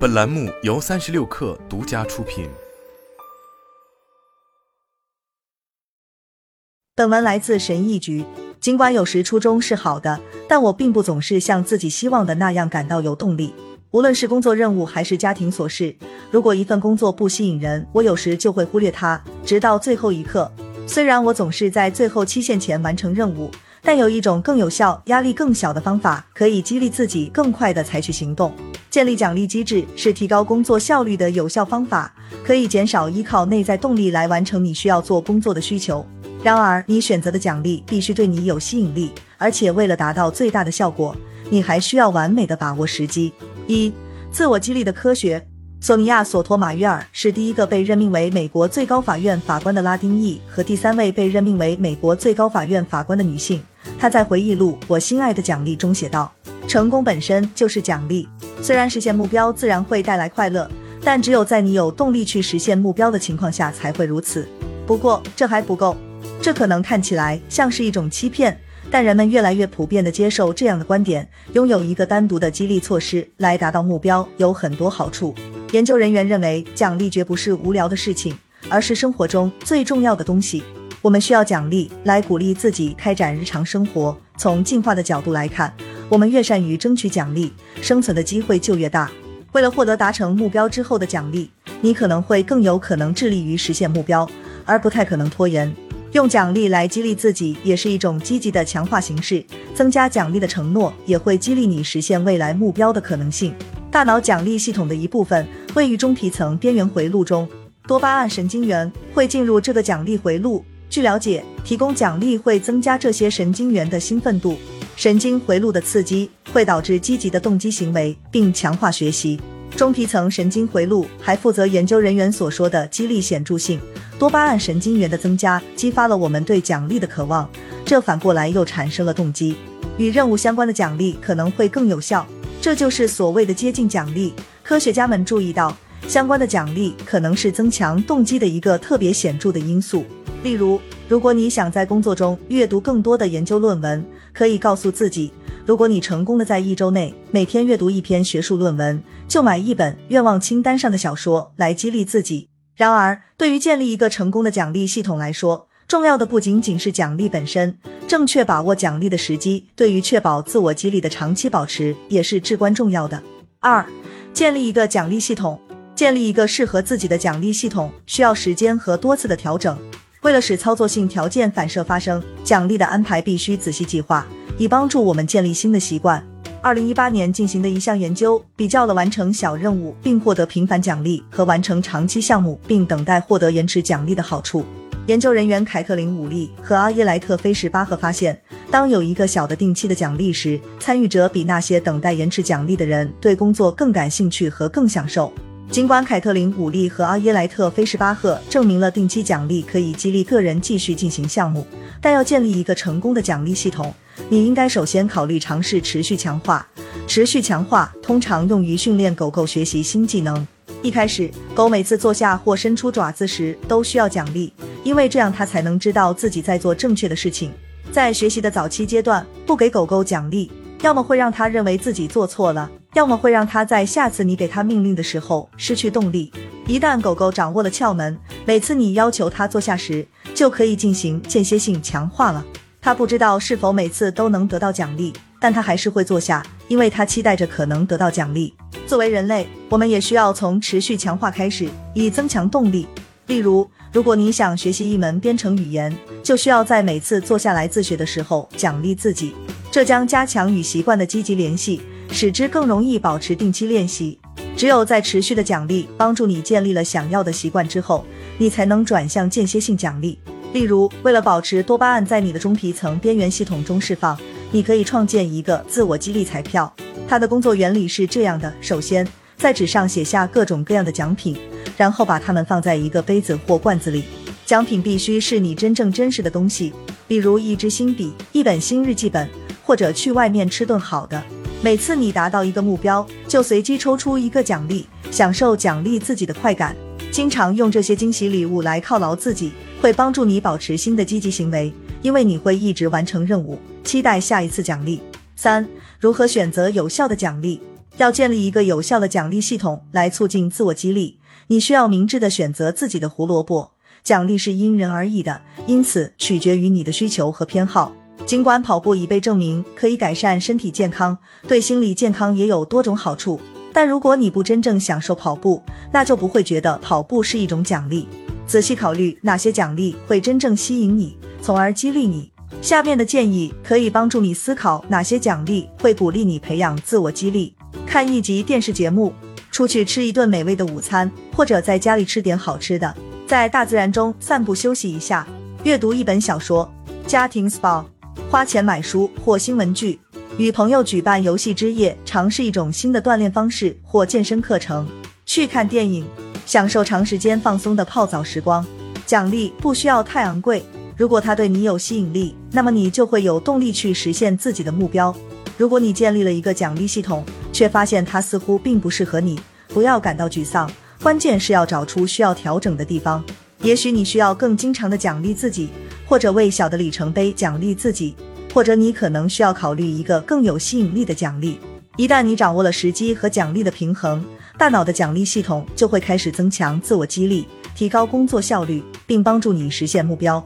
本栏目由三十六氪独家出品。本文来自神意局。尽管有时初衷是好的，但我并不总是像自己希望的那样感到有动力。无论是工作任务还是家庭琐事，如果一份工作不吸引人，我有时就会忽略它，直到最后一刻。虽然我总是在最后期限前完成任务。但有一种更有效、压力更小的方法，可以激励自己更快的采取行动。建立奖励机制是提高工作效率的有效方法，可以减少依靠内在动力来完成你需要做工作的需求。然而，你选择的奖励必须对你有吸引力，而且为了达到最大的效果，你还需要完美的把握时机。一、自我激励的科学。索尼娅·索托马约尔是第一个被任命为美国最高法院法官的拉丁裔和第三位被任命为美国最高法院法官的女性。她在回忆录《我心爱的奖励》中写道：“成功本身就是奖励。虽然实现目标自然会带来快乐，但只有在你有动力去实现目标的情况下才会如此。不过这还不够，这可能看起来像是一种欺骗。”但人们越来越普遍地接受这样的观点：拥有一个单独的激励措施来达到目标有很多好处。研究人员认为，奖励绝不是无聊的事情，而是生活中最重要的东西。我们需要奖励来鼓励自己开展日常生活。从进化的角度来看，我们越善于争取奖励，生存的机会就越大。为了获得达成目标之后的奖励，你可能会更有可能致力于实现目标，而不太可能拖延。用奖励来激励自己，也是一种积极的强化形式。增加奖励的承诺，也会激励你实现未来目标的可能性。大脑奖励系统的一部分位于中皮层边缘回路中，多巴胺神经元会进入这个奖励回路。据了解，提供奖励会增加这些神经元的兴奋度。神经回路的刺激会导致积极的动机行为，并强化学习。中皮层神经回路还负责研究人员所说的激励显著性。多巴胺神经元的增加激发了我们对奖励的渴望，这反过来又产生了动机。与任务相关的奖励可能会更有效，这就是所谓的接近奖励。科学家们注意到，相关的奖励可能是增强动机的一个特别显著的因素。例如，如果你想在工作中阅读更多的研究论文，可以告诉自己。如果你成功的在一周内每天阅读一篇学术论文，就买一本愿望清单上的小说来激励自己。然而，对于建立一个成功的奖励系统来说，重要的不仅仅是奖励本身，正确把握奖励的时机，对于确保自我激励的长期保持也是至关重要的。二、建立一个奖励系统，建立一个适合自己的奖励系统需要时间和多次的调整。为了使操作性条件反射发生，奖励的安排必须仔细计划。以帮助我们建立新的习惯。二零一八年进行的一项研究比较了完成小任务并获得频繁奖励和完成长期项目并等待获得延迟奖励的好处。研究人员凯特琳·武利和阿耶莱特·菲什巴赫发现，当有一个小的定期的奖励时，参与者比那些等待延迟奖励的人对工作更感兴趣和更享受。尽管凯特琳·伍利和阿耶莱特·菲什巴赫证明了定期奖励可以激励个人继续进行项目，但要建立一个成功的奖励系统。你应该首先考虑尝试持续强化。持续强化通常用于训练狗狗学习新技能。一开始，狗每次坐下或伸出爪子时都需要奖励，因为这样它才能知道自己在做正确的事情。在学习的早期阶段，不给狗狗奖励，要么会让它认为自己做错了，要么会让它在下次你给它命令的时候失去动力。一旦狗狗掌握了窍门，每次你要求它坐下时，就可以进行间歇性强化了。它不知道是否每次都能得到奖励，但它还是会坐下，因为它期待着可能得到奖励。作为人类，我们也需要从持续强化开始，以增强动力。例如，如果你想学习一门编程语言，就需要在每次坐下来自学的时候奖励自己，这将加强与习惯的积极联系，使之更容易保持定期练习。只有在持续的奖励帮助你建立了想要的习惯之后，你才能转向间歇性奖励。例如，为了保持多巴胺在你的中皮层边缘系统中释放，你可以创建一个自我激励彩票。它的工作原理是这样的：首先，在纸上写下各种各样的奖品，然后把它们放在一个杯子或罐子里。奖品必须是你真正珍视的东西，比如一支新笔、一本新日记本，或者去外面吃顿好的。每次你达到一个目标，就随机抽出一个奖励，享受奖励自己的快感。经常用这些惊喜礼物来犒劳自己。会帮助你保持新的积极行为，因为你会一直完成任务，期待下一次奖励。三、如何选择有效的奖励？要建立一个有效的奖励系统来促进自我激励，你需要明智的选择自己的胡萝卜。奖励是因人而异的，因此取决于你的需求和偏好。尽管跑步已被证明可以改善身体健康，对心理健康也有多种好处，但如果你不真正享受跑步，那就不会觉得跑步是一种奖励。仔细考虑哪些奖励会真正吸引你，从而激励你。下面的建议可以帮助你思考哪些奖励会鼓励你培养自我激励。看一集电视节目，出去吃一顿美味的午餐，或者在家里吃点好吃的，在大自然中散步休息一下，阅读一本小说，家庭 SPA，花钱买书或新文具，与朋友举办游戏之夜，尝试一种新的锻炼方式或健身课程，去看电影，享受长时间放松的泡澡时光。奖励不需要太昂贵。如果它对你有吸引力，那么你就会有动力去实现自己的目标。如果你建立了一个奖励系统，却发现它似乎并不适合你，不要感到沮丧。关键是要找出需要调整的地方。也许你需要更经常的奖励自己，或者为小的里程碑奖励自己，或者你可能需要考虑一个更有吸引力的奖励。一旦你掌握了时机和奖励的平衡，大脑的奖励系统就会开始增强自我激励，提高工作效率，并帮助你实现目标。